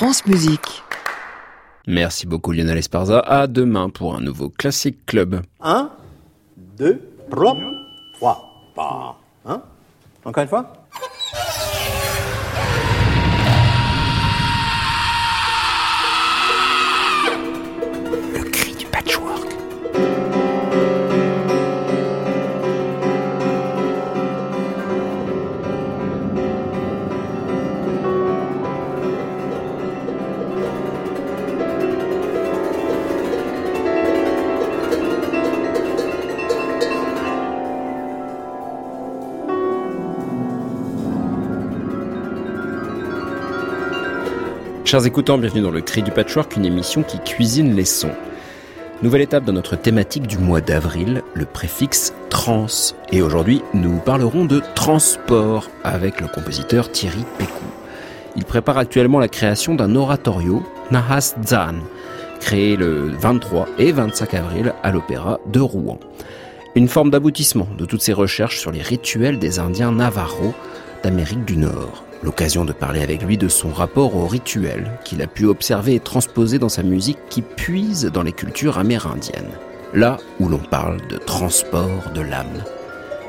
France Musique. Merci beaucoup Lionel Esparza. À demain pour un nouveau Classic Club. 1, 2, 3, 3. Hein Encore une fois? Chers écoutants, bienvenue dans le Cri du Patchwork, une émission qui cuisine les sons. Nouvelle étape dans notre thématique du mois d'avril, le préfixe trans. Et aujourd'hui, nous parlerons de transport avec le compositeur Thierry Pécou. Il prépare actuellement la création d'un oratorio, Nahas Zan, créé le 23 et 25 avril à l'Opéra de Rouen. Une forme d'aboutissement de toutes ses recherches sur les rituels des Indiens Navarro d'Amérique du Nord. L'occasion de parler avec lui de son rapport au rituel qu'il a pu observer et transposer dans sa musique qui puise dans les cultures amérindiennes. Là où l'on parle de transport de l'âme.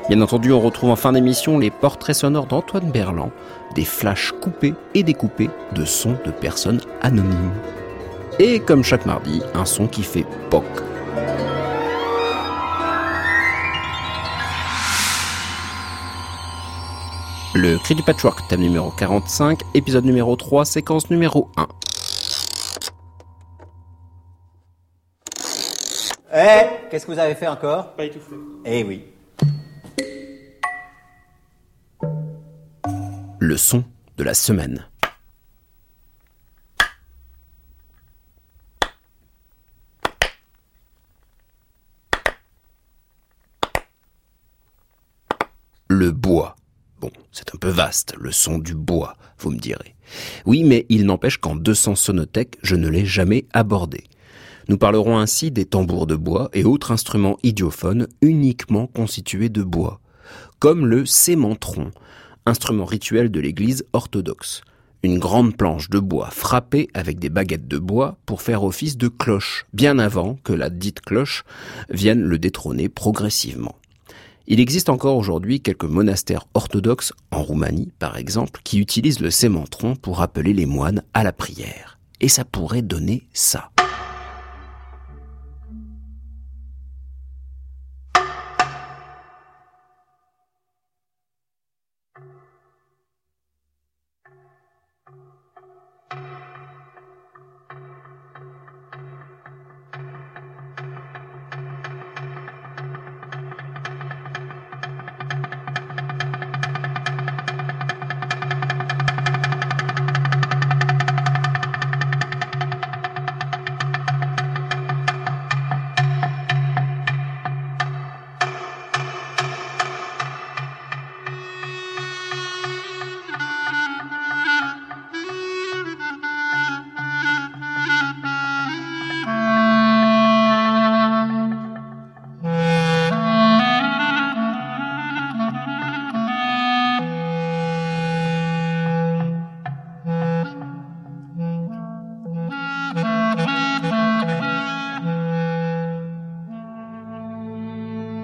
Bien entendu, on retrouve en fin d'émission les portraits sonores d'Antoine Berland, des flashs coupés et découpés de sons de personnes anonymes. Et comme chaque mardi, un son qui fait POC Le cri du patchwork, thème numéro 45, épisode numéro 3, séquence numéro 1. Eh, qu'est-ce que vous avez fait encore? Pas étouffé. Eh oui. Le son de la semaine. Le bois. Bon, c'est un peu vaste, le son du bois, vous me direz. Oui, mais il n'empêche qu'en 200 sonothèques, je ne l'ai jamais abordé. Nous parlerons ainsi des tambours de bois et autres instruments idiophones uniquement constitués de bois, comme le sémentron, instrument rituel de l'église orthodoxe. Une grande planche de bois frappée avec des baguettes de bois pour faire office de cloche, bien avant que la dite cloche vienne le détrôner progressivement. Il existe encore aujourd'hui quelques monastères orthodoxes, en Roumanie par exemple, qui utilisent le sémentron pour appeler les moines à la prière. Et ça pourrait donner ça.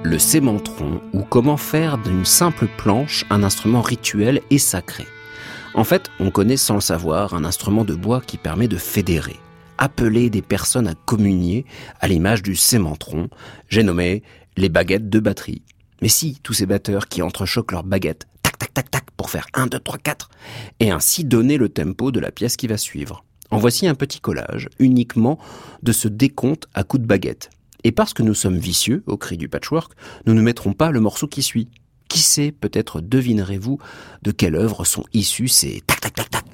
Le sémentron ou comment faire d'une simple planche un instrument rituel et sacré. En fait, on connaît sans le savoir un instrument de bois qui permet de fédérer, appeler des personnes à communier à l'image du sémentron, j'ai nommé les baguettes de batterie. Mais si, tous ces batteurs qui entrechoquent leurs baguettes, tac tac tac tac, pour faire 1, 2, 3, 4, et ainsi donner le tempo de la pièce qui va suivre. En voici un petit collage, uniquement de ce décompte à coups de baguette. Et parce que nous sommes vicieux, au cri du patchwork, nous ne mettrons pas le morceau qui suit. Qui sait, peut-être devinerez-vous de quelle œuvre sont issus ces tac tac tac tac.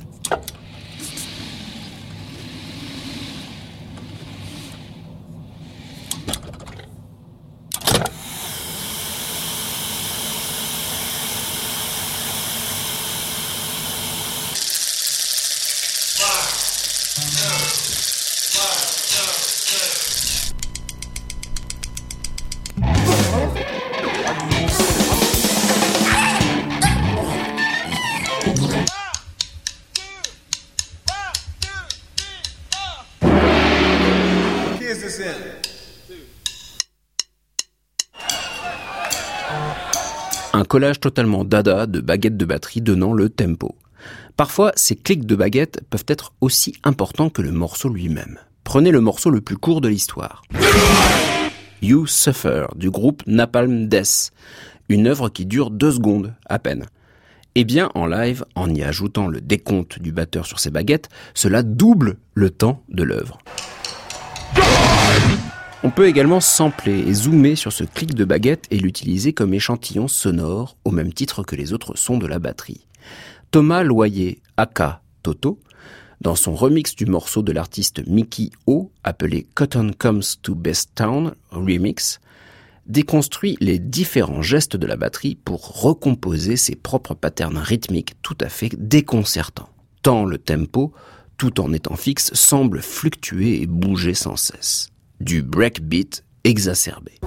Collage totalement dada de baguettes de batterie donnant le tempo. Parfois, ces clics de baguettes peuvent être aussi importants que le morceau lui-même. Prenez le morceau le plus court de l'histoire. You Suffer du groupe Napalm Death, une œuvre qui dure deux secondes à peine. Eh bien, en live, en y ajoutant le décompte du batteur sur ses baguettes, cela double le temps de l'œuvre. On peut également sampler et zoomer sur ce clic de baguette et l'utiliser comme échantillon sonore au même titre que les autres sons de la batterie. Thomas Loyer, aka Toto, dans son remix du morceau de l'artiste Mickey O, appelé Cotton Comes to Best Town Remix, déconstruit les différents gestes de la batterie pour recomposer ses propres patterns rythmiques tout à fait déconcertants. Tant le tempo, tout en étant fixe, semble fluctuer et bouger sans cesse du breakbeat exacerbé.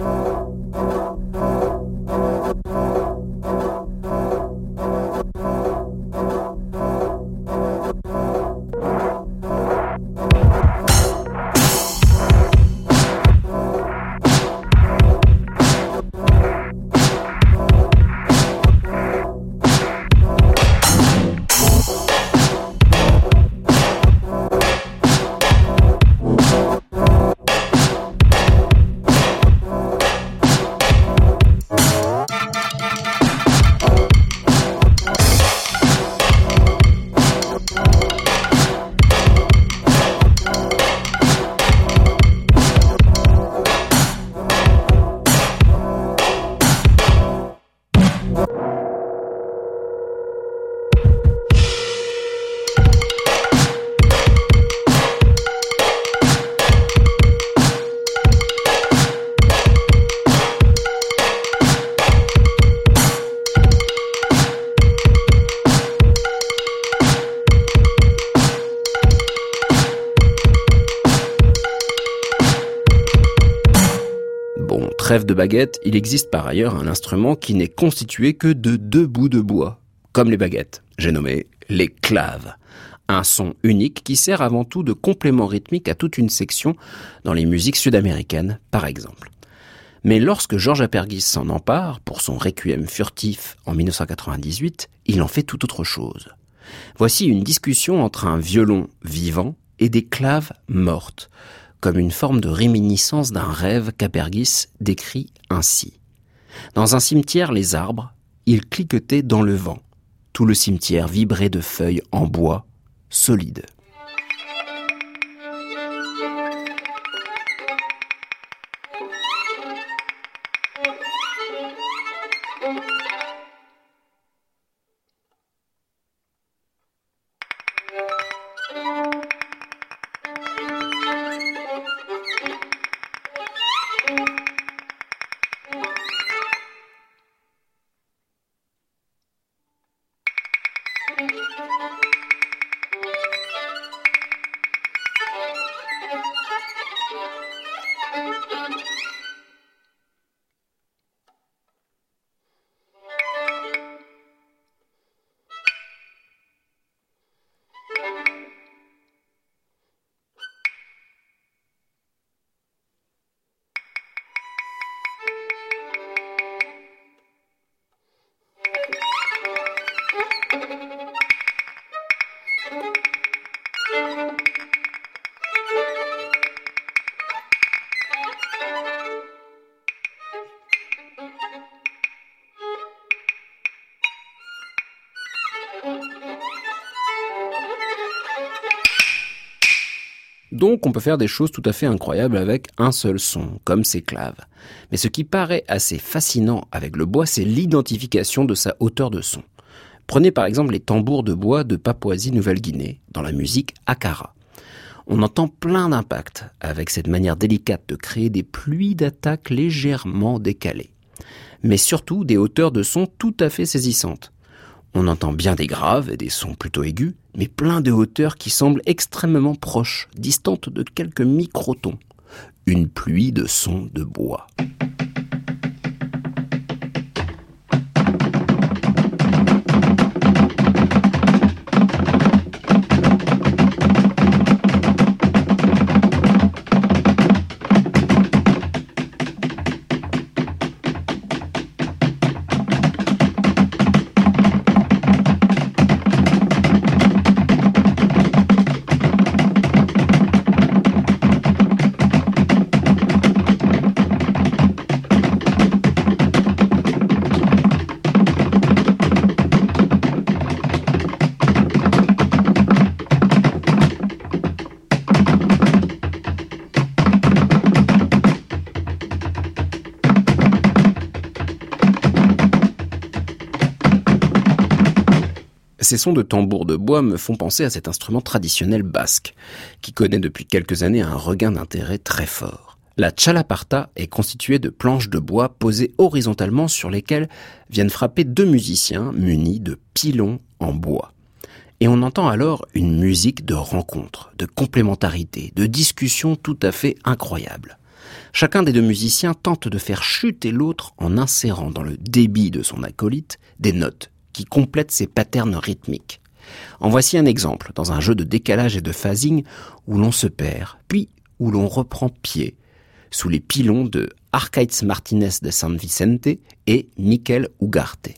De baguette, il existe par ailleurs un instrument qui n'est constitué que de deux bouts de bois, comme les baguettes. J'ai nommé les claves. Un son unique qui sert avant tout de complément rythmique à toute une section dans les musiques sud-américaines, par exemple. Mais lorsque Georges Apergis s'en empare pour son requiem furtif en 1998, il en fait tout autre chose. Voici une discussion entre un violon vivant et des claves mortes, comme une forme de réminiscence d'un rêve qu'Apergis décrit ainsi. Dans un cimetière, les arbres, ils cliquetaient dans le vent. Tout le cimetière vibrait de feuilles en bois, solides. Donc on peut faire des choses tout à fait incroyables avec un seul son, comme ces claves. Mais ce qui paraît assez fascinant avec le bois, c'est l'identification de sa hauteur de son. Prenez par exemple les tambours de bois de Papouasie-Nouvelle-Guinée, dans la musique Akara. On entend plein d'impacts avec cette manière délicate de créer des pluies d'attaques légèrement décalées. Mais surtout des hauteurs de son tout à fait saisissantes. On entend bien des graves et des sons plutôt aigus, mais plein de hauteurs qui semblent extrêmement proches, distantes de quelques microtons. Une pluie de sons de bois. Ces sons de tambour de bois me font penser à cet instrument traditionnel basque, qui connaît depuis quelques années un regain d'intérêt très fort. La chalaparta est constituée de planches de bois posées horizontalement sur lesquelles viennent frapper deux musiciens munis de pilons en bois. Et on entend alors une musique de rencontre, de complémentarité, de discussion tout à fait incroyable. Chacun des deux musiciens tente de faire chuter l'autre en insérant dans le débit de son acolyte des notes qui complètent ses patterns rythmiques. En voici un exemple dans un jeu de décalage et de phasing où l'on se perd, puis où l'on reprend pied, sous les pilons de Arcaiz Martinez de San Vicente et Miquel Ugarte.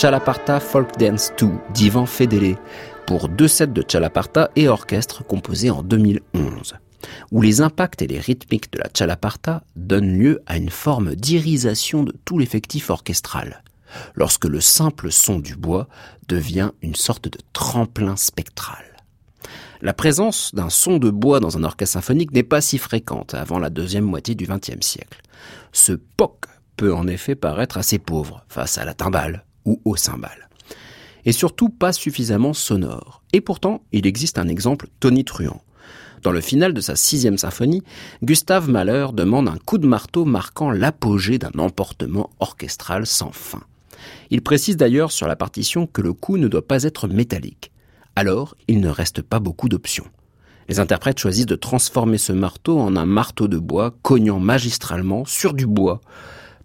Chalaparta Folk Dance 2 d'Ivan Fedele pour deux sets de Chalaparta et orchestre composés en 2011. où les impacts et les rythmiques de la chalaparta donnent lieu à une forme d'irisation de tout l'effectif orchestral, lorsque le simple son du bois devient une sorte de tremplin spectral. La présence d'un son de bois dans un orchestre symphonique n'est pas si fréquente avant la deuxième moitié du XXe siècle. Ce poc peut en effet paraître assez pauvre face à la timbale ou au cymbale. Et surtout pas suffisamment sonore. Et pourtant, il existe un exemple tonitruant. Dans le final de sa sixième symphonie, Gustave Mahler demande un coup de marteau marquant l'apogée d'un emportement orchestral sans fin. Il précise d'ailleurs sur la partition que le coup ne doit pas être métallique alors il ne reste pas beaucoup d'options. Les interprètes choisissent de transformer ce marteau en un marteau de bois cognant magistralement sur du bois.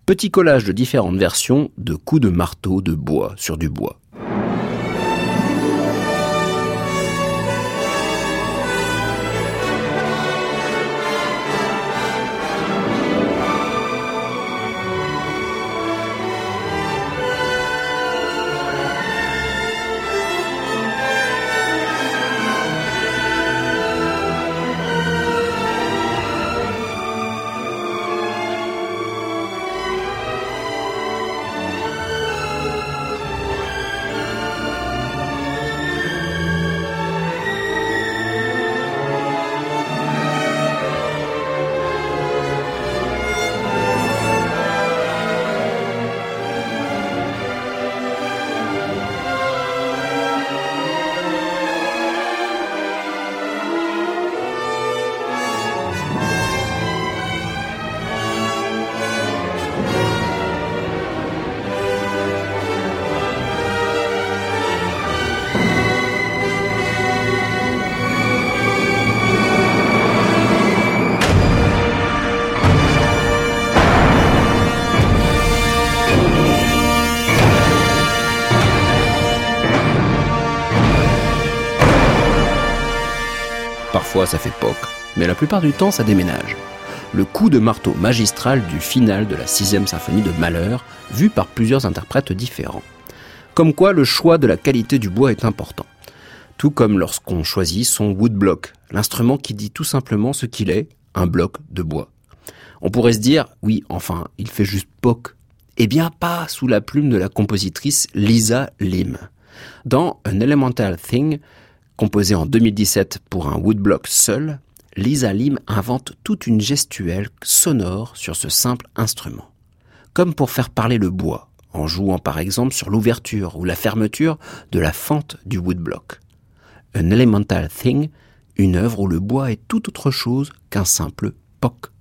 Petit collage de différentes versions de coups de marteau de bois sur du bois. Ça fait poc, mais la plupart du temps ça déménage. Le coup de marteau magistral du final de la sixième symphonie de Malheur, vu par plusieurs interprètes différents. Comme quoi le choix de la qualité du bois est important. Tout comme lorsqu'on choisit son woodblock, l'instrument qui dit tout simplement ce qu'il est, un bloc de bois. On pourrait se dire, oui, enfin, il fait juste poc. Eh bien, pas sous la plume de la compositrice Lisa Lim. Dans An Elemental Thing, Composé en 2017 pour un woodblock seul, Lisa Lim invente toute une gestuelle sonore sur ce simple instrument. Comme pour faire parler le bois, en jouant par exemple sur l'ouverture ou la fermeture de la fente du woodblock. An Elemental Thing, une œuvre où le bois est tout autre chose qu'un simple poc.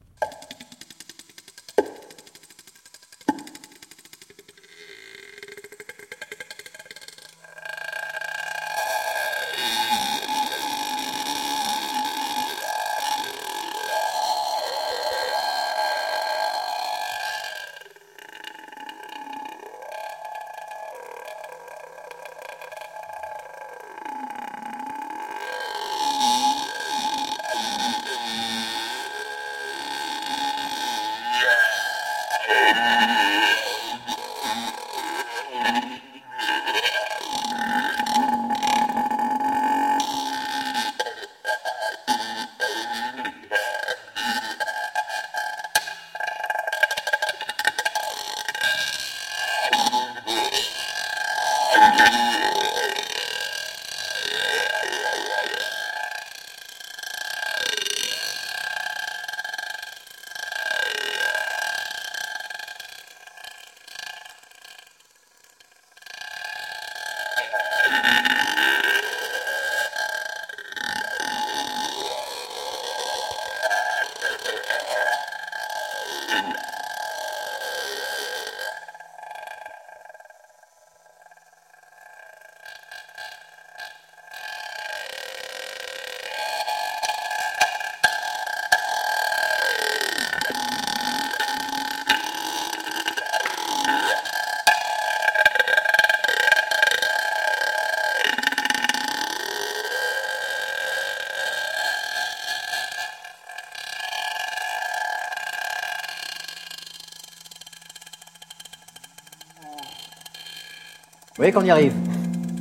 Voyez qu'on y arrive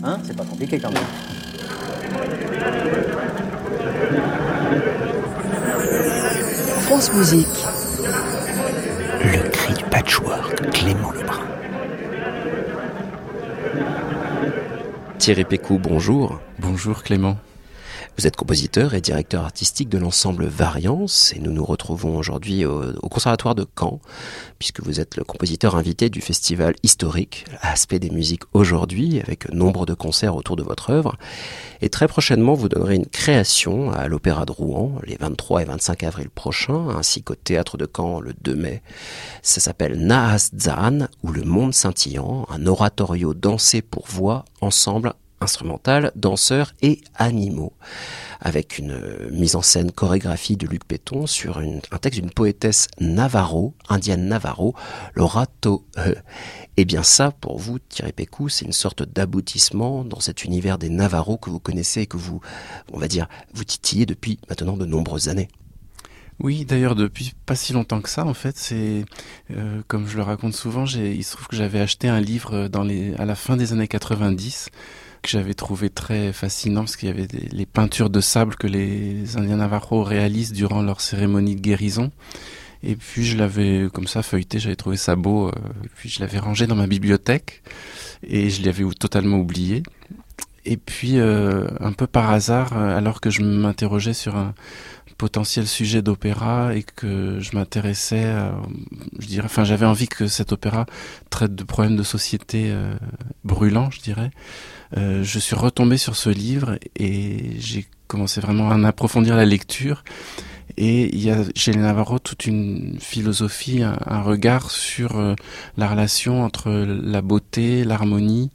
Hein C'est pas compliqué quand même. France Musique. Le cri du patchwork, Clément Lebrun. Thierry Pécou, bonjour. Bonjour Clément. Vous êtes compositeur et directeur artistique de l'ensemble Variance et nous nous retrouvons aujourd'hui au, Conservatoire de Caen puisque vous êtes le compositeur invité du festival historique Aspect des musiques aujourd'hui avec nombre de concerts autour de votre œuvre. Et très prochainement, vous donnerez une création à l'Opéra de Rouen les 23 et 25 avril prochains ainsi qu'au Théâtre de Caen le 2 mai. Ça s'appelle Naas Zan ou Le Monde Scintillant, un oratorio dansé pour voix ensemble instrumental, danseurs et animaux, avec une mise en scène chorégraphie de Luc Péton sur un texte d'une poétesse Navarro, indienne Navarro, Laura Tohe. Et bien ça, pour vous, Thierry Pécou, c'est une sorte d'aboutissement dans cet univers des Navarro que vous connaissez et que vous, on va dire, vous titillez depuis maintenant de nombreuses années. Oui, d'ailleurs depuis pas si longtemps que ça, en fait, c'est euh, comme je le raconte souvent, il se trouve que j'avais acheté un livre à la fin des années 90 que j'avais trouvé très fascinant parce qu'il y avait les peintures de sable que les Indiens Navajo réalisent durant leur cérémonie de guérison. Et puis je l'avais comme ça feuilleté, j'avais trouvé ça beau. Euh, et puis je l'avais rangé dans ma bibliothèque et je l'avais totalement oublié. Et puis euh, un peu par hasard, euh, alors que je m'interrogeais sur un potentiel sujet d'opéra et que je m'intéressais, je dirais, enfin j'avais envie que cet opéra traite de problèmes de société brûlants, je dirais. Euh, je suis retombé sur ce livre et j'ai commencé vraiment à approfondir la lecture. Et il y a chez les Navarro toute une philosophie, un, regard sur euh, la relation entre la beauté, l'harmonie,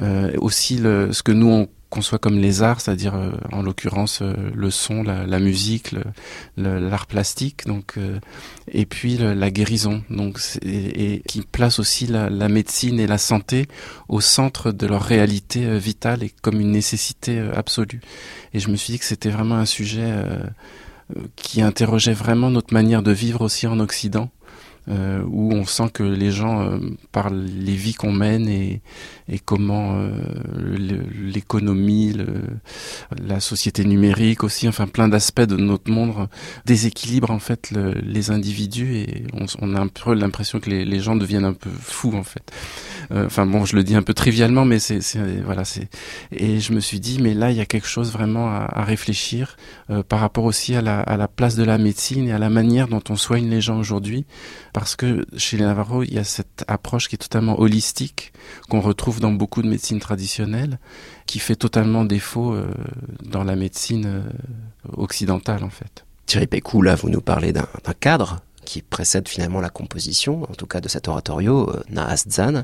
euh, aussi le, ce que nous on conçoit comme les arts, c'est-à-dire euh, en l'occurrence euh, le son, la, musique, l'art plastique, donc euh, et puis la guérison, donc et, qui place aussi la, médecine et la santé au centre de leur réalité vitale et comme une nécessité absolue. Et je me suis dit que c'était vraiment un sujet qui interrogeait vraiment notre manière de vivre aussi en Occident euh, où on sent que les gens, euh, par les vies qu'on mène et, et comment euh, l'économie, la société numérique aussi, enfin plein d'aspects de notre monde déséquilibrent en fait le, les individus et on, on, a un peu l'impression que les, les, gens deviennent un peu fous en fait. Euh, enfin bon, je le dis un peu trivialement, mais c'est voilà, c'est et je me suis dit, mais là il y a quelque chose vraiment à, à réfléchir par rapport aussi à la, à la place de la médecine et à la manière dont on soigne les gens aujourd'hui parce que chez les Navarro, il y a cette approche qui est totalement holistique, qu'on retrouve dans beaucoup de médecines traditionnelles, qui fait totalement défaut euh, dans la médecine euh, occidentale en fait. Thierry Pécou, là, vous nous parlez d'un cadre qui précède finalement la composition, en tout cas de cet oratorio, euh, Naasdzan.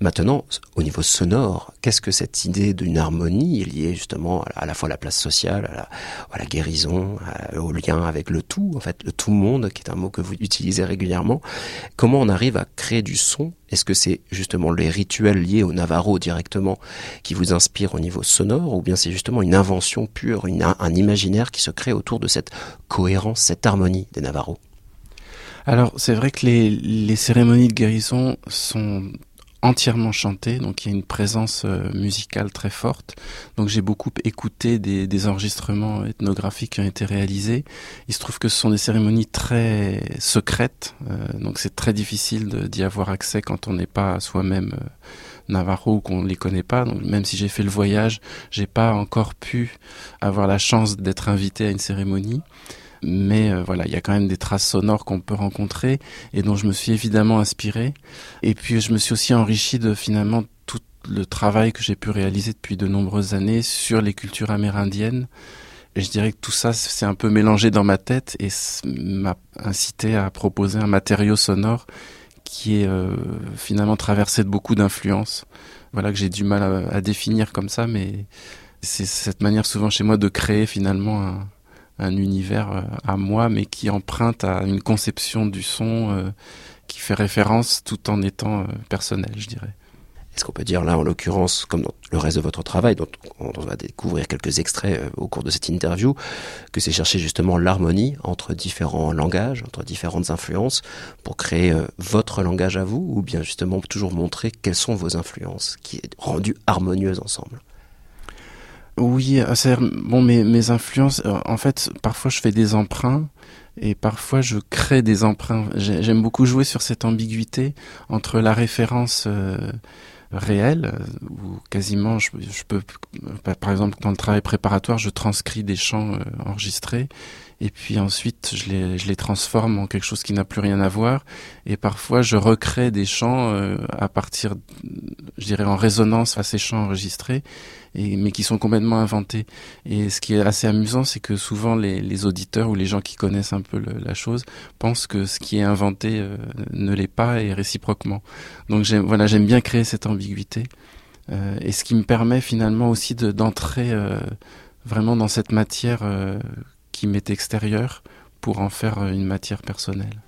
Maintenant, au niveau sonore, qu'est-ce que cette idée d'une harmonie liée justement à la fois à la place sociale, à la, guérison, au lien avec le tout, en fait, le tout monde, qui est un mot que vous utilisez régulièrement. Comment on arrive à créer du son? Est-ce que c'est justement les rituels liés au Navarro directement qui vous inspirent au niveau sonore, ou bien c'est justement une invention pure, un imaginaire qui se crée autour de cette cohérence, cette harmonie des Navarros? Alors c'est vrai que les, les cérémonies de guérison sont entièrement chantées, donc il y a une présence euh, musicale très forte. Donc j'ai beaucoup écouté des, des, enregistrements ethnographiques qui ont été réalisés. Il se trouve que ce sont des cérémonies très secrètes, euh, donc c'est très difficile d'y avoir accès quand on n'est pas soi-même euh, Navarro ou qu'on ne les connaît pas. Donc même si j'ai fait le voyage, j'ai pas encore pu avoir la chance d'être invité à une cérémonie mais euh, voilà, il y a quand même des traces sonores qu'on peut rencontrer et dont je me suis évidemment inspiré. Et puis je me suis aussi enrichi de finalement tout le travail que j'ai pu réaliser depuis de nombreuses années sur les cultures amérindiennes. Et je dirais que tout ça s'est un peu mélangé dans ma tête et m'a incité à proposer un matériau sonore qui est euh, finalement traversé de beaucoup d'influences. Voilà que j'ai du mal à, à, définir comme ça, mais c'est cette manière souvent chez moi de créer finalement un, un univers euh, à moi, mais qui emprunte à une conception du son euh, qui fait référence tout en étant euh, personnel, je dirais. Est-ce qu'on peut dire là, en l'occurrence, comme dans le reste de votre travail, dont on va découvrir quelques extraits au cours de cette interview, que c'est chercher justement l'harmonie entre différents langages, entre différentes influences, pour créer votre langage à vous, ou bien justement toujours montrer quelles sont vos influences, qui est rendues harmonieuses ensemble? Oui, euh, c'est bon mes, mes influences. Euh, en fait, parfois je fais des emprunts, et parfois je crée des emprunts. J'aime beaucoup jouer sur cette ambiguïté entre la référence euh, réelle, où quasiment je, peux, par exemple dans le travail préparatoire, je transcris des chants enregistrés et puis ensuite je les, je les transforme en quelque chose qui n'a plus rien à voir. Et parfois je recrée des chants euh, à partir je dirais en résonance à ces chants enregistrés et mais qui sont complètement inventés. Et ce qui est assez amusant c'est que souvent les, les, auditeurs ou les gens qui connaissent un peu la chose pensent que ce qui est inventé euh, ne l'est pas et réciproquement. Donc j'aime voilà j'aime bien créer cette ambiguïté euh, et ce qui me permet finalement aussi d'entrer vraiment dans cette matière qui m'est extérieur pour en faire une matière personnelle.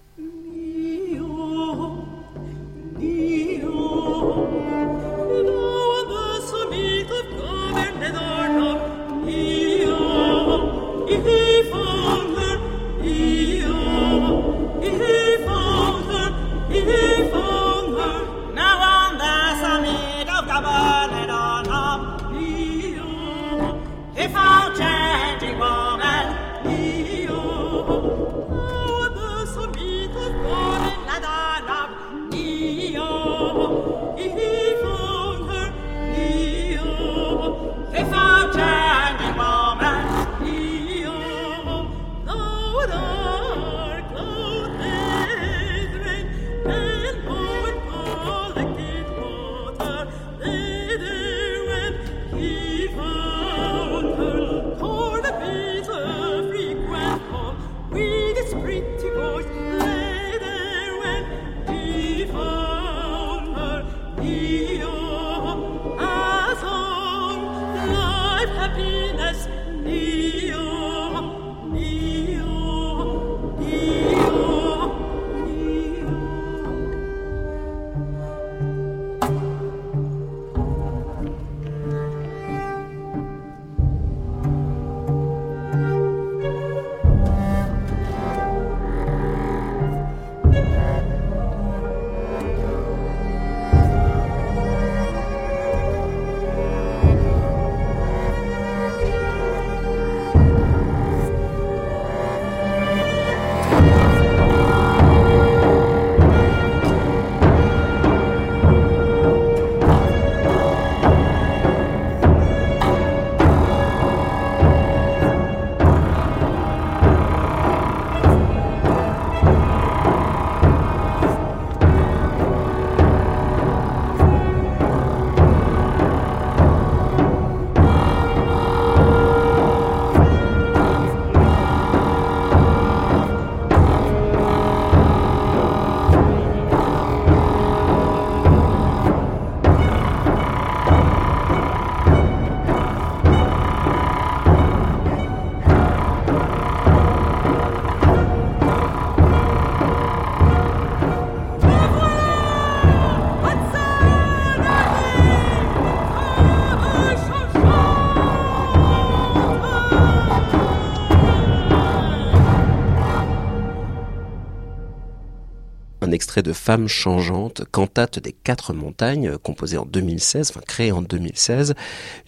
De Femmes changeantes, cantate des quatre montagnes, composée en 2016, enfin créée en 2016,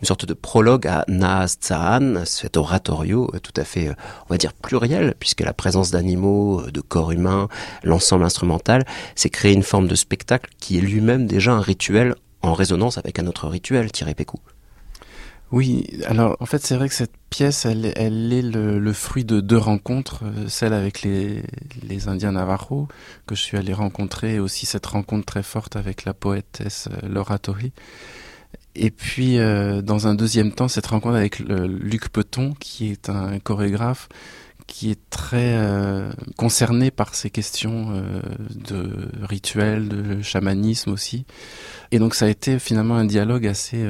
une sorte de prologue à Naas Tzahan, cet oratorio euh, tout à fait, euh, on va dire, pluriel, puisque la présence d'animaux, euh, de corps humains, l'ensemble instrumental, c'est créer une forme de spectacle qui est lui-même déjà un rituel en résonance avec un autre rituel, Thierry Pécou. Oui, alors en fait c'est vrai que cette pièce, elle, elle est le, fruit de deux rencontres, euh, celle avec les, Indiens Navajo que je suis allé rencontrer, et aussi cette rencontre très forte avec la poétesse euh, Laura Tori. Et puis euh, dans un deuxième temps, cette rencontre avec Luc Peton, qui est un chorégraphe qui est très concerné par ces questions de rituels, de chamanisme aussi. Et donc ça a été finalement un dialogue assez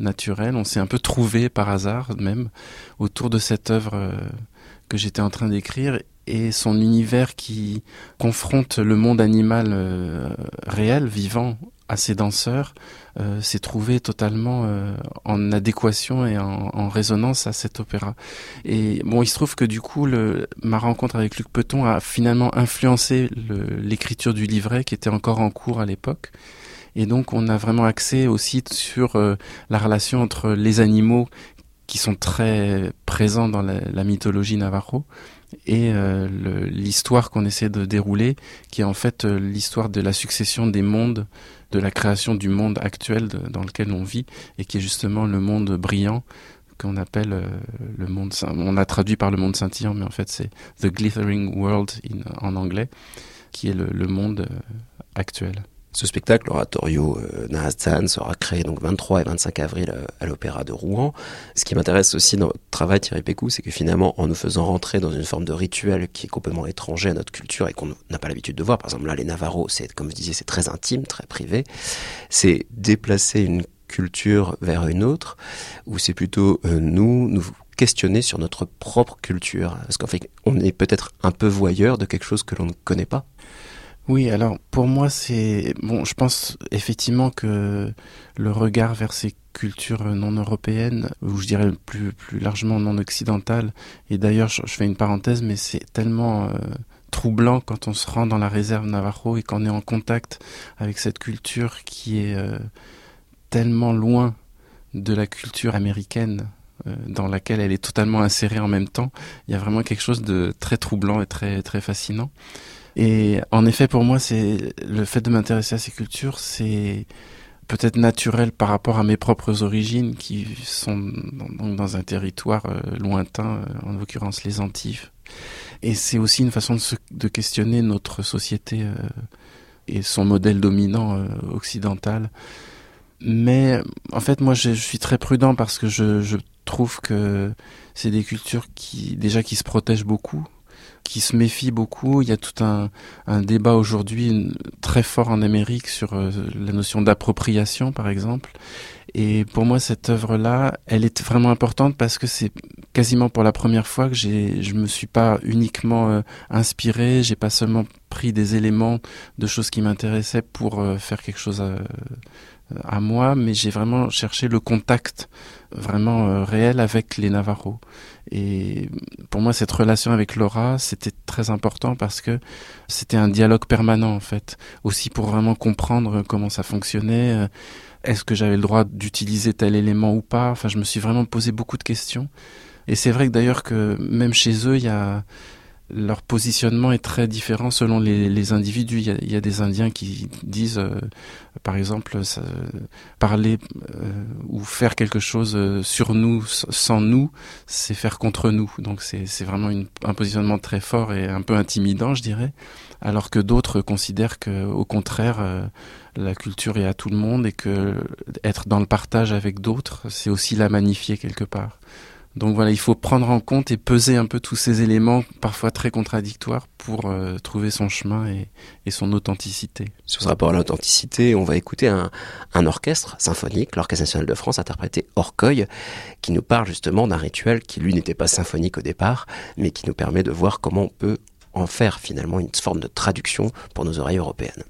On s'est un peu trouvé par hasard même autour de cette œuvre euh, que j'étais en train d'écrire et son univers qui confronte le monde animal euh, réel, vivant, à ses danseurs, euh, s'est trouvé totalement en adéquation et en, résonance à cet opéra. Et bon, il se trouve que du coup, ma rencontre avec Luc Peton a finalement influencé l'écriture du livret qui était encore en cours à l'époque. Et donc on a vraiment accès aussi sur euh, la relation entre les animaux qui sont très présents dans la, mythologie navajo et euh, l'histoire qu'on essaie de dérouler, qui est en fait euh, l'histoire de la succession des mondes, de la création du monde actuel dans lequel on vit, et qui est justement le monde brillant qu'on appelle le monde, on a traduit par le monde scintillant, mais en fait c'est The Glittering World en anglais, qui est le monde actuel. Ce spectacle, l'oratorio euh, sera créé donc 23 et 25 avril euh, à l'Opéra de Rouen. Ce qui m'intéresse aussi dans votre travail, Thierry Pécou, c'est que finalement, en nous faisant rentrer dans une forme de rituel qui est complètement étranger à notre culture et qu'on n'a pas l'habitude de voir, par exemple là, les Navarros, c'est, comme vous disiez, c'est très intime, très privé, c'est déplacer une culture vers une autre, ou c'est plutôt euh, nous, nous questionner sur notre propre culture? Parce qu'en fait, on est peut-être un peu voyeur de quelque chose que l'on ne connaît pas. Oui, alors pour moi c'est bon, je pense effectivement que le regard vers ces cultures non européennes, ou je dirais plus plus largement non occidentales, et d'ailleurs je, fais une parenthèse, mais c'est tellement euh, troublant quand on se rend dans la réserve Navajo et qu'on est en contact avec cette culture qui est euh, tellement loin de la culture américaine euh, dans laquelle elle est totalement insérée en même temps. Il y a vraiment quelque chose de très troublant et très très fascinant. Et en effet, pour moi, c'est le fait de m'intéresser à ces cultures, c'est peut-être naturel par rapport à mes propres origines qui sont donc dans un territoire euh, lointain, euh, en l'occurrence les Antilles. Et c'est aussi une façon de, de questionner notre société euh, et son modèle dominant occidental. Mais en fait, moi, je, suis très prudent parce que je trouve que c'est des cultures qui déjà qui se protègent beaucoup qui se méfie beaucoup. Il y a tout un, débat aujourd'hui très fort en Amérique sur euh, la notion d'appropriation, par exemple. Et pour moi, cette œuvre-là, elle est vraiment importante parce que c'est quasiment pour la première fois que j'ai, je me suis pas uniquement euh, inspiré, j'ai pas seulement pris des éléments de choses qui m'intéressaient pour euh, faire quelque chose à, à moi, mais j'ai vraiment cherché le contact vraiment euh, réel avec les Navarros. Et pour moi, cette relation avec Laura, c'était très important parce que c'était un dialogue permanent en fait, aussi pour vraiment comprendre comment ça fonctionnait. Euh, est-ce que j'avais le droit d'utiliser tel élément ou pas Enfin, je me suis vraiment posé beaucoup de questions. Et c'est vrai que d'ailleurs que même chez eux, il y a leur positionnement est très différent selon les, individus. Il y, a, des Indiens qui disent, euh, par exemple, parler euh, ou faire quelque chose euh, sur nous sans nous, c'est faire contre nous. Donc c'est vraiment un positionnement très fort et un peu intimidant, je dirais. Alors que d'autres considèrent que, au contraire, la culture est à tout le monde et que être dans le partage avec d'autres, c'est aussi la magnifier quelque part. Donc voilà, il faut prendre en compte et peser un peu tous ces éléments, parfois très contradictoires, pour euh, trouver son chemin et, son authenticité. Sur ce rapport à l'authenticité, on va écouter un, un orchestre symphonique, l'Orchestre national de France, interprété Orcoy, qui nous parle justement d'un rituel qui, lui, n'était pas symphonique au départ, mais qui nous permet de voir comment on peut en faire finalement une forme de traduction pour nos oreilles européennes.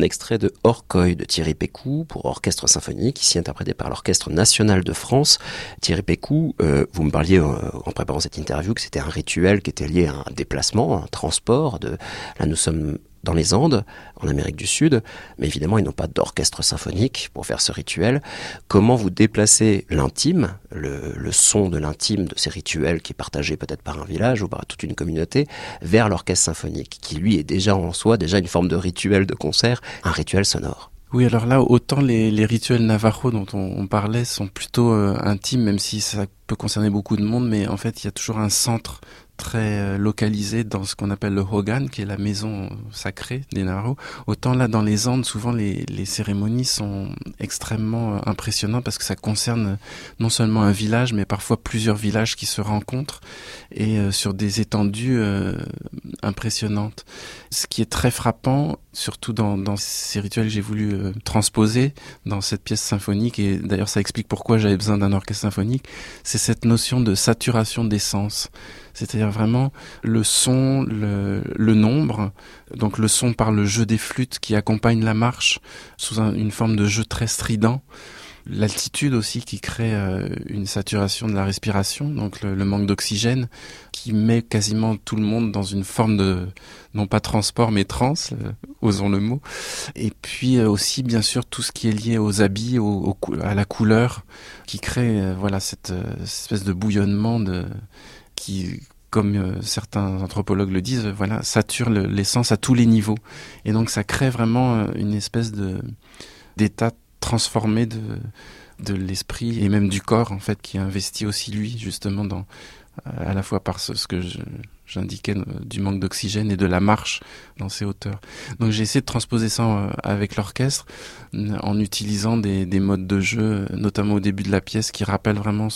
un extrait de Orcoy de Thierry Pécou pour orchestre symphonique, ici interprété par l'Orchestre national de France. Thierry Pécou, euh, vous me parliez euh, en préparant cette interview que c'était un rituel qui était lié à un déplacement, un transport. Là, nous sommes dans les Andes, en Amérique du Sud, mais évidemment ils n'ont pas d'orchestre symphonique pour faire ce rituel. Comment vous déplacez l'intime, le, son de l'intime de ces rituels qui est partagé peut-être par un village ou par toute une communauté, vers l'orchestre symphonique, qui lui est déjà en soi déjà une forme de rituel de concert, un rituel sonore? Oui, alors là, autant les, rituels navajo dont on, on, parlait sont plutôt euh, intimes, même si ça peut concerner beaucoup de monde, mais en fait, il y a toujours un centre très euh, localisé dans ce qu'on appelle le Hogan, qui est la maison sacrée des Navajo. Autant là, dans les Andes, souvent les, cérémonies sont extrêmement euh, impressionnantes parce que ça concerne non seulement un village, mais parfois plusieurs villages qui se rencontrent et euh, sur des étendues euh, impressionnantes. Ce qui est très frappant, surtout dans, ces rituels que j'ai voulu euh, transposer dans cette pièce symphonique, et d'ailleurs ça explique pourquoi j'avais besoin d'un orchestre symphonique, c'est cette notion de saturation des sens. C'est-à-dire vraiment le son, le, nombre, donc le son par le jeu des flûtes qui accompagne la marche sous un, une forme de jeu très strident. L'altitude aussi qui crée euh, une saturation de la respiration, donc le, manque d'oxygène qui met quasiment tout le monde dans une forme de, non pas transport mais trans, euh, osons le mot. Et puis euh, aussi bien sûr tout ce qui est lié aux habits, à la couleur, qui crée voilà cette espèce de bouillonnement de qui comme euh, certains anthropologues le disent, voilà, sature l'essence à tous les niveaux. Et donc ça crée vraiment euh, une espèce de d'état transformé de l'esprit et même du corps en fait qui investit aussi lui justement à la fois par ce, ce que j'indiquais euh, du manque d'oxygène et de la marche dans ces hauteurs. Donc j'ai essayé de transposer ça euh, avec l'orchestre en utilisant des, des, modes de jeu, notamment au début de la pièce, qui rappellent vraiment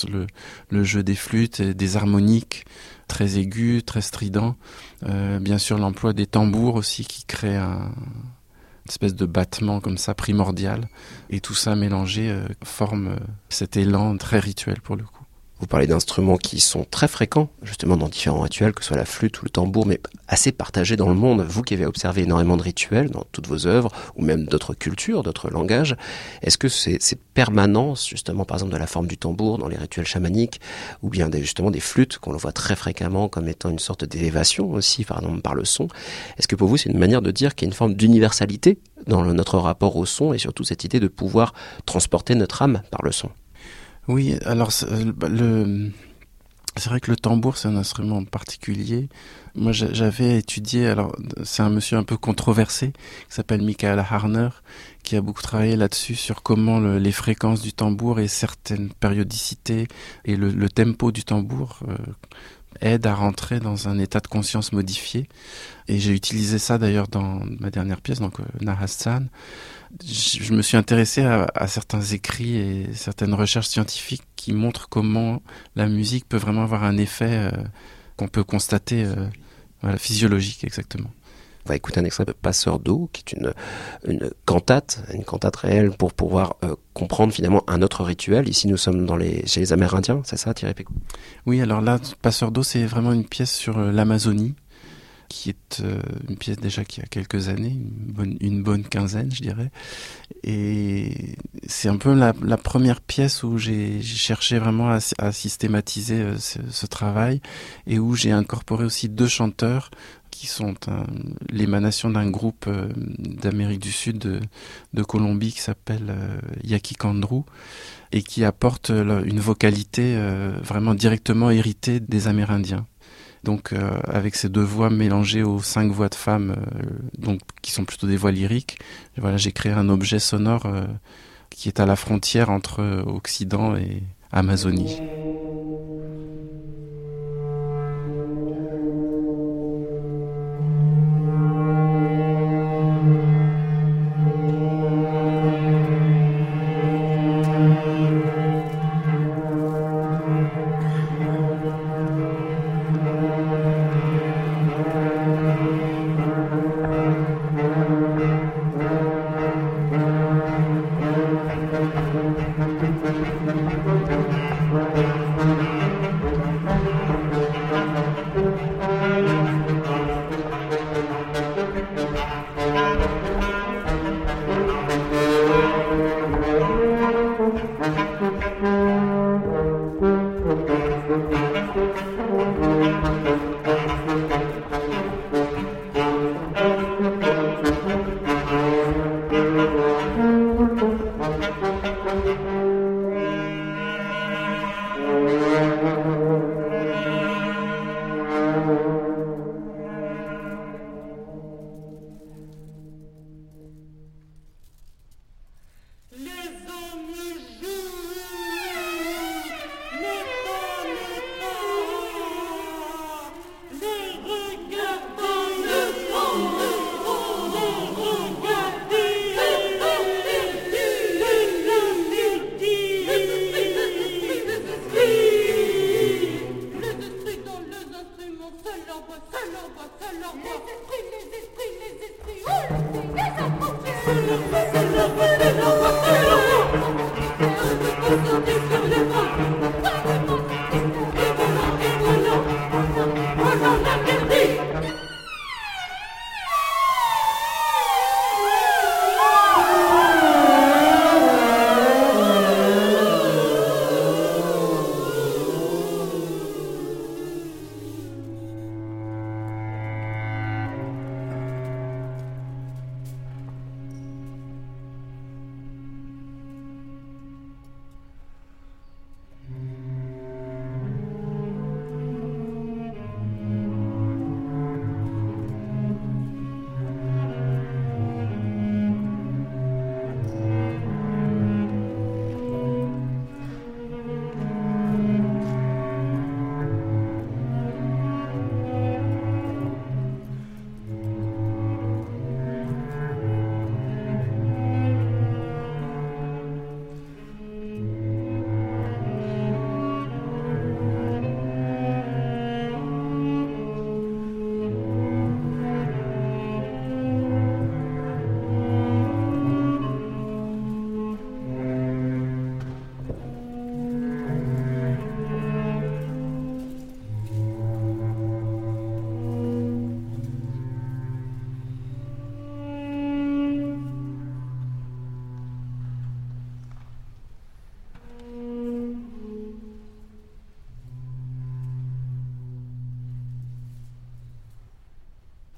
le, jeu des flûtes, et des harmoniques très aigus, très stridents. Euh, bien sûr l'emploi des tambours aussi qui crée un, une espèce de battement comme ça primordial. Et tout ça mélangé euh, forme euh, cet élan très rituel pour le coup. Vous parlez d'instruments qui sont très fréquents, justement dans différents rituels, que ce soit la flûte ou le tambour, mais assez partagés dans le monde. Vous qui avez observé énormément de rituels dans toutes vos œuvres, ou même d'autres cultures, d'autres langages, est-ce que c'est cette permanence, justement, par exemple, de la forme du tambour dans les rituels chamaniques, ou bien des, justement des flûtes, qu'on le voit très fréquemment comme étant une sorte d'élévation aussi, par exemple, par le son, est-ce que pour vous c'est une manière de dire qu'il y a une forme d'universalité dans notre rapport au son, et surtout cette idée de pouvoir transporter notre âme par le son? Oui, alors le c'est vrai que le tambour c'est un instrument particulier. Moi j'avais étudié, alors c'est un monsieur un peu controversé qui s'appelle Michael Harner qui a beaucoup travaillé là-dessus sur comment le, les fréquences du tambour et certaines périodicités et le, tempo du tambour euh, aident à rentrer dans un état de conscience modifié. Et j'ai utilisé ça d'ailleurs dans ma dernière pièce, donc euh, Nahassan je me suis intéressé à, à, certains écrits et certaines recherches scientifiques qui montrent comment la musique peut vraiment avoir un effet euh, qu'on peut constater euh, voilà, physiologique exactement. On va écouter un extrait de Passeur d'eau, qui est une, une cantate, une cantate réelle pour pouvoir euh, comprendre finalement un autre rituel. Ici, nous sommes dans les, chez les Amérindiens, c'est ça, Thierry Pécou Oui, alors là, Passeur d'eau, c'est vraiment une pièce sur l'Amazonie qui est euh, une pièce déjà qui a quelques années, une bonne, quinzaine, je dirais. Et c'est un peu la, première pièce où j'ai cherché vraiment à, systématiser euh, ce, travail et où j'ai incorporé aussi deux chanteurs qui sont l'émanation d'un groupe euh, d'Amérique du Sud, de, Colombie, qui s'appelle Yaki Kandrou, et qui apporte une vocalité vraiment directement héritée des Amérindiens. Donc euh, avec ces deux voix mélangées aux cinq voix de femmes, euh, qui sont plutôt des voix lyriques, j'ai créé un objet sonore euh, qui est à la frontière entre Occident et Amazonie.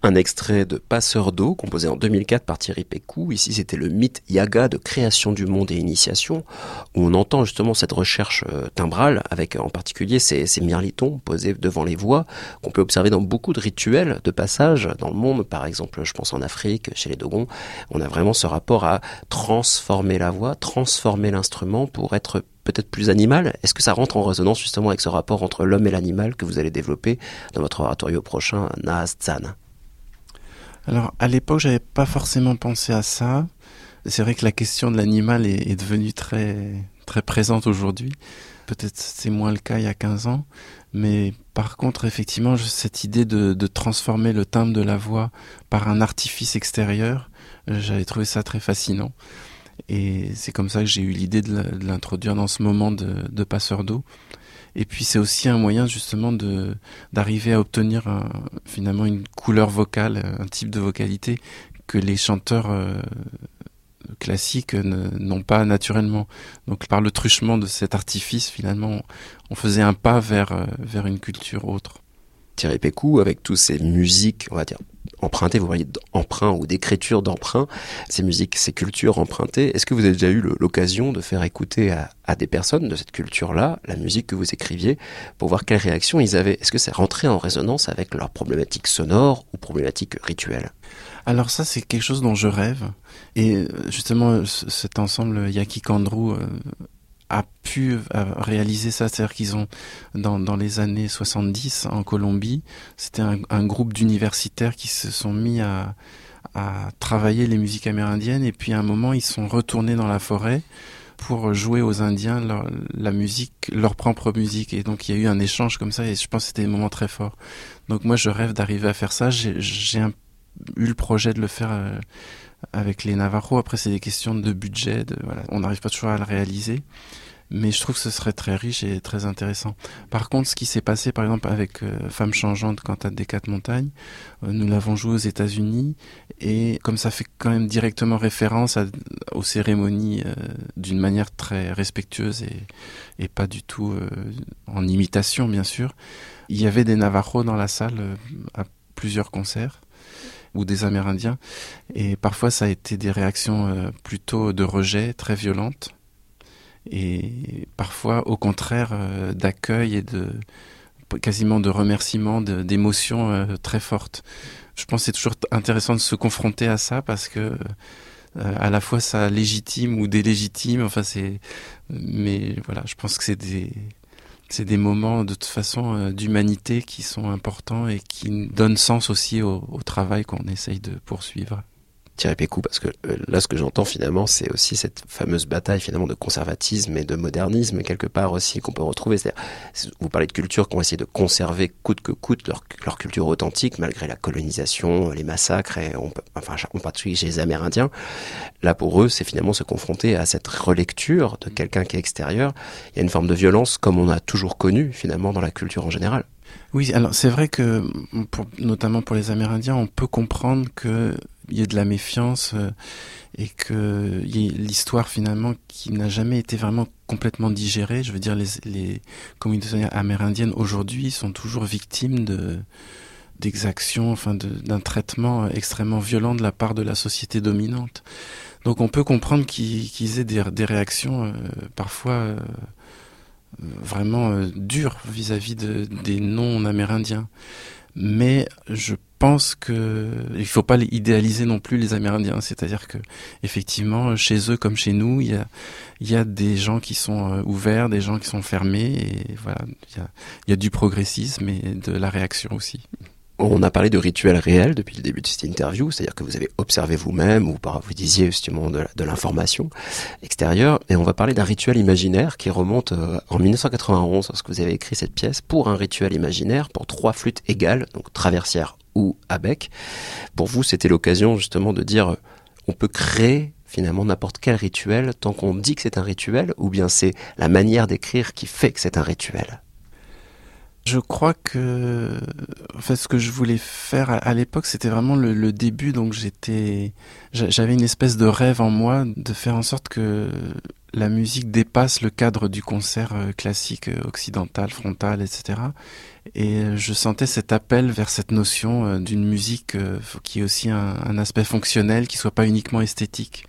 Un extrait de Passeur d'eau, composé en 2004 par Thierry Pécou. Ici, c'était le mythe Yaga de création du monde et initiation, où on entend justement cette recherche euh, timbrale, avec en particulier ces, mirlitons posés devant les voix, qu'on peut observer dans beaucoup de rituels de passage dans le monde. Par exemple, je pense en Afrique, chez les Dogons, on a vraiment ce rapport à transformer la voix, transformer l'instrument pour être peut-être plus animal. Est-ce que ça rentre en résonance justement avec ce rapport entre l'homme et l'animal que vous allez développer dans votre oratorio prochain, Naas Tzan alors à l'époque, j'avais pas forcément pensé à ça. C'est vrai que la question de l'animal est, devenue très très présente aujourd'hui. Peut-être c'est moins le cas il y a 15 ans, mais par contre, effectivement, cette idée de, transformer le timbre de la voix par un artifice extérieur, euh, j'avais trouvé ça très fascinant. Et c'est comme ça que j'ai eu l'idée de l'introduire dans ce moment de passeur d'eau. Et puis c'est aussi un moyen justement de d'arriver à obtenir finalement une couleur vocale, un type de vocalité que les chanteurs euh, classiques n'ont pas naturellement. Donc par le truchement de cet artifice, finalement, on faisait un pas vers euh, vers une culture autre. Thierry Pécou, avec tous ces musiques, on va dire, empruntées, vous voyez, d'emprunt ou d'écriture d'emprunt, ces musiques, ces cultures empruntées. Est-ce que vous avez déjà eu l'occasion de faire écouter à, des personnes de cette culture-là la musique que vous écriviez pour voir quelle réaction ils avaient? Est-ce que c'est rentré en résonance avec leurs problématiques sonores ou problématiques rituelles? Alors ça, c'est quelque chose dont je rêve. Et euh, justement, cet ensemble Yaki Kandrou euh, a pu réaliser ça, c'est-à-dire qu'ils ont dans, dans les années 70 en Colombie, c'était un, un, groupe d'universitaires qui se sont mis à, à travailler les musiques amérindiennes et puis à un moment ils sont retournés dans la forêt pour jouer aux Indiens leur, la musique, leur propre musique et donc il y a eu un échange comme ça et je pense que c'était des moments très forts. Donc moi je rêve d'arriver à faire ça. J'ai eu le projet de le faire. Euh, avec les Navarros. Après, c'est des questions de budget. On n'arrive pas toujours à le réaliser. Mais je trouve que ce serait très riche et très intéressant. Par contre, ce qui s'est passé, par exemple, avec euh, Femmes changeantes quant à des quatre montagnes, euh, nous l'avons joué aux États-Unis et comme ça fait quand même directement référence aux cérémonies euh, d'une manière très respectueuse et, pas du tout en imitation, bien sûr, il y avait des Navarros dans la salle à plusieurs concerts ou des Amérindiens. Et parfois, ça a été des réactions euh, plutôt de rejet, très violentes. Et parfois, au contraire, euh, d'accueil et de quasiment de remerciements, d'émotions euh, très fortes. Je pense que c'est toujours intéressant de se confronter à ça parce que à la fois ça légitime ou délégitime. Enfin, c'est. Mais voilà, je pense que c'est des c'est des moments de toute façon euh, d'humanité qui sont importants et qui donnent sens aussi au, travail qu'on essaye de poursuivre. Thierry Pécou, parce que euh, là, ce que j'entends finalement, c'est aussi cette fameuse bataille finalement de conservatisme et de modernisme quelque part aussi qu'on peut retrouver. C'est-à-dire, vous parlez de cultures qui ont essayé de conserver coûte que coûte leur, leur culture authentique malgré la colonisation, les massacres et on, enfin en particulier chez les Amérindiens. Là, pour eux, c'est finalement se confronter à cette relecture de quelqu'un qui est extérieur. Il y a une forme de violence comme on a toujours connu finalement dans la culture en général. Oui, alors c'est vrai que, notamment pour les Amérindiens, on peut comprendre que y ait de la méfiance euh, et que l'histoire finalement qui n'a jamais été vraiment complètement digérée. Je veux dire, les, les communautés amérindiennes aujourd'hui sont toujours victimes de d'exactions, enfin d'un traitement extrêmement violent de la part de la société dominante. Donc on peut comprendre qu'ils aient des, réactions euh, parfois euh, vraiment dures vis-à-vis de, des non-amérindiens. Mais je pense que il faut pas idéaliser non plus les Amérindiens. C'est-à-dire que effectivement, chez eux comme chez nous, il y a, des gens qui sont euh, ouverts, des gens qui sont fermés, et voilà, il y il y a du progressisme et de la réaction aussi. On a parlé de rituels réels depuis le début de cette interview, c'est-à-dire que vous avez observé vous-même, ou par, vous disiez justement de, l'information extérieure, et on va parler d'un rituel imaginaire qui remonte euh, en 1991, lorsque vous avez écrit cette pièce, pour un rituel imaginaire, pour trois flûtes égales, donc traversière ou à bec. Pour vous, c'était l'occasion justement de dire, on peut créer finalement n'importe quel rituel tant qu'on dit que c'est un rituel, ou bien c'est la manière d'écrire qui fait que c'est un rituel? Je crois que, en fait, ce que je voulais faire à, l'époque, c'était vraiment le, début. Donc, j'étais, j'avais une espèce de rêve en moi de faire en sorte que la musique dépasse le cadre du concert euh, classique euh, occidental, frontal, etc. Et je sentais cet appel vers cette notion euh, d'une musique qui ait aussi un, un aspect fonctionnel, qui soit pas uniquement esthétique.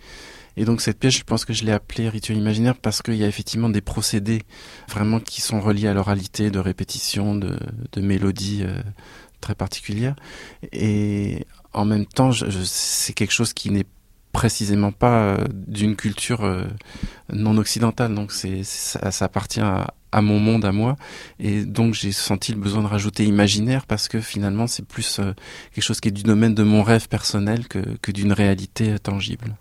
Et donc cette pièce, je pense que je l'ai appelée rituel imaginaire parce qu'il y a effectivement des procédés vraiment qui sont reliés à l'oralité, de répétition, de, de mélodies euh, très particulières. Et en même temps, c'est quelque chose qui n'est précisément pas euh, d'une culture euh, non occidentale. Donc ça, appartient à, mon monde, à moi. Et donc j'ai senti le besoin de rajouter imaginaire parce que finalement c'est plus quelque chose qui est du domaine de mon rêve personnel que d'une réalité tangible.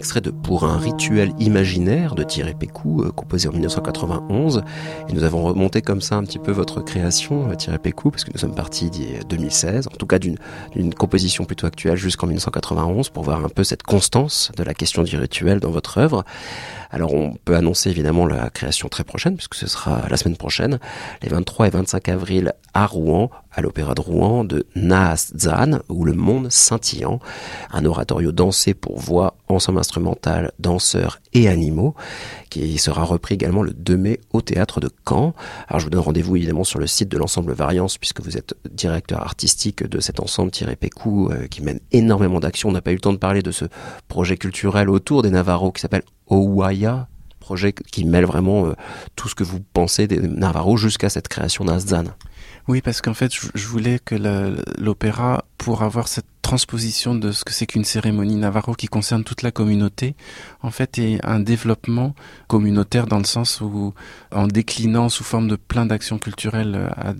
Extrait de Pour un rituel imaginaire de Thierry Pécou, euh, composé en 1991. Et nous avons remonté comme ça un petit peu votre création, euh, Thierry Pécou, parce que nous sommes partis d'il 2016, en tout cas d'une composition plutôt actuelle jusqu'en 1991, pour voir un peu cette constance de la question du rituel dans votre œuvre. Alors on peut annoncer évidemment la création très prochaine, puisque ce sera la semaine prochaine, les 23 et 25 avril à Rouen, à l'Opéra de Rouen de Naas Zan, ou Le Monde Scintillant, un oratorio dansé pour voix, ensemble instrumental, danseurs et animaux, qui sera repris également le 2 mai au théâtre de Caen. Alors je vous donne rendez-vous évidemment sur le site de l'ensemble Variance, puisque vous êtes directeur artistique de cet ensemble Thierry Pécou, euh, qui mène énormément d'actions. On n'a pas eu le temps de parler de ce projet culturel autour des Navarros qui s'appelle Owaya, projet qui mêle vraiment euh, tout ce que vous pensez des Navarros jusqu'à cette création d'Azan. Oui, parce qu'en fait, je voulais que l'opéra, pour avoir cette transposition de ce que c'est qu'une cérémonie navarro qui concerne toute la communauté, en fait, ait un développement communautaire dans le sens où, en déclinant sous forme de plein d'actions culturelles à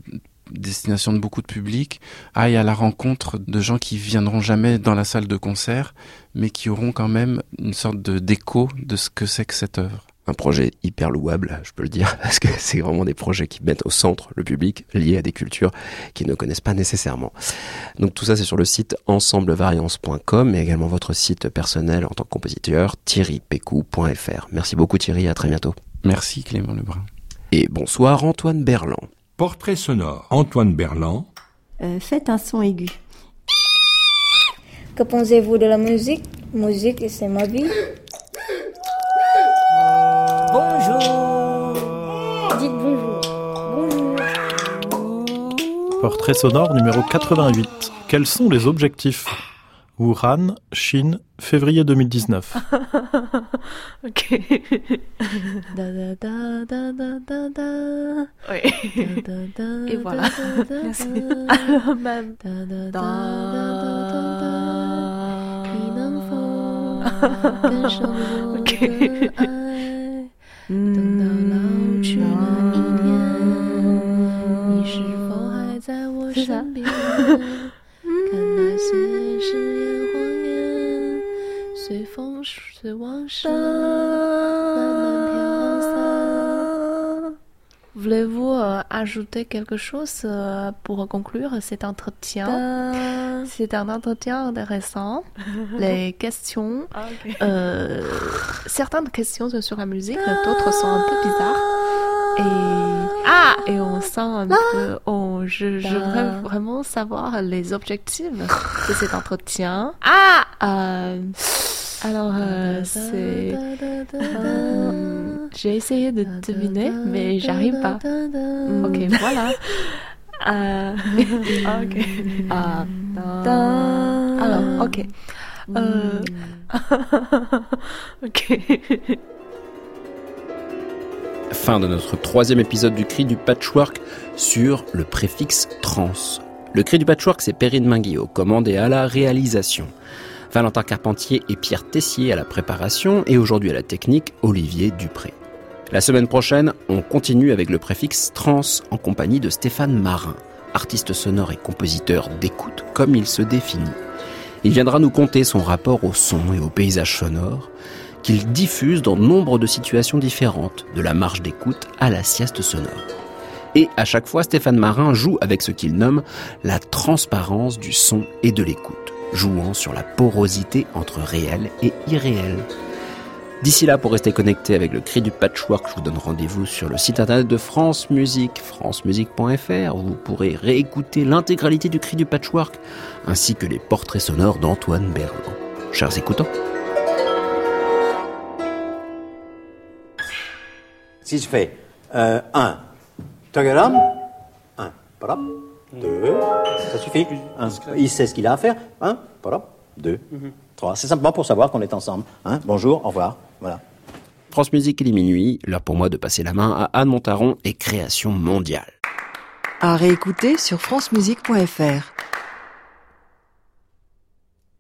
destination de beaucoup de public, aille à la rencontre de gens qui viendront jamais dans la salle de concert, mais qui auront quand même une sorte de d'écho de ce que c'est que cette œuvre un projet hyper louable, je peux le dire, parce que c'est vraiment des projets qui mettent au centre le public, lié à des cultures qu'ils ne connaissent pas nécessairement. Donc tout ça, c'est sur le site ensemblevariance.com, mais également votre site personnel en tant que compositeur, thierrypécou.fr. Merci beaucoup Thierry, à très bientôt. Merci Clément Lebrun. Et bonsoir Antoine Berland. Portrait sonore, Antoine Berland. Euh, faites un son aigu. Que pensez-vous de la musique? Musique, c'est ma vie. Bonjour. Dites bonjour. Bonjour. Portrait sonore numéro 88. Quels sont les objectifs Wuhan, Chine, février 2019. ok. Oui. Et voilà. Merci. même. ok. 等到老去那一天，你是否还在我身边？看那些誓言谎言，随风随往事慢慢。Voulez-vous ajouter quelque chose pour conclure cet entretien? C'est un entretien intéressant. Les questions, euh, certaines questions sur la musique, d'autres sont un peu bizarres. Et, ah, et on sent un peu, on, je, je voudrais vraiment savoir les objectifs de cet entretien. Ah, euh, alors, euh, c'est. J'ai essayé de deviner, mais j'arrive pas. Ok, voilà. Euh, ok. Ah, alors, ok. Euh... ok. Fin de notre troisième épisode du Cri du Patchwork sur le préfixe trans. Le Cri du Patchwork, c'est Perrine Minguillot, commandé à la réalisation. Valentin Carpentier et Pierre Tessier à la préparation et aujourd'hui à la technique, Olivier Dupré. La semaine prochaine, on continue avec le préfixe trans en compagnie de Stéphane Marin, artiste sonore et compositeur d'écoute comme il se définit. Il viendra nous conter son rapport au son et au paysage sonore qu'il diffuse dans nombre de situations différentes, de la marche d'écoute à la sieste sonore. Et à chaque fois, Stéphane Marin joue avec ce qu'il nomme la transparence du son et de l'écoute jouant sur la porosité entre réel et irréel. D'ici là, pour rester connecté avec le cri du patchwork, je vous donne rendez-vous sur le site internet de France Musique, francemusique.fr, où vous pourrez réécouter l'intégralité du cri du patchwork, ainsi que les portraits sonores d'Antoine Berland. Chers écoutants. Si je fais 1, euh, 1, 1, 2, ça suffit. il sait ce qu'il a à faire. Un, voilà, deux, trois. C'est simplement pour savoir qu'on est ensemble. Hein. Bonjour, au revoir. Voilà. France Musique, il est minuit. L'heure pour moi de passer la main à Anne Montaron et Création Mondiale. À réécouter sur francemusique.fr.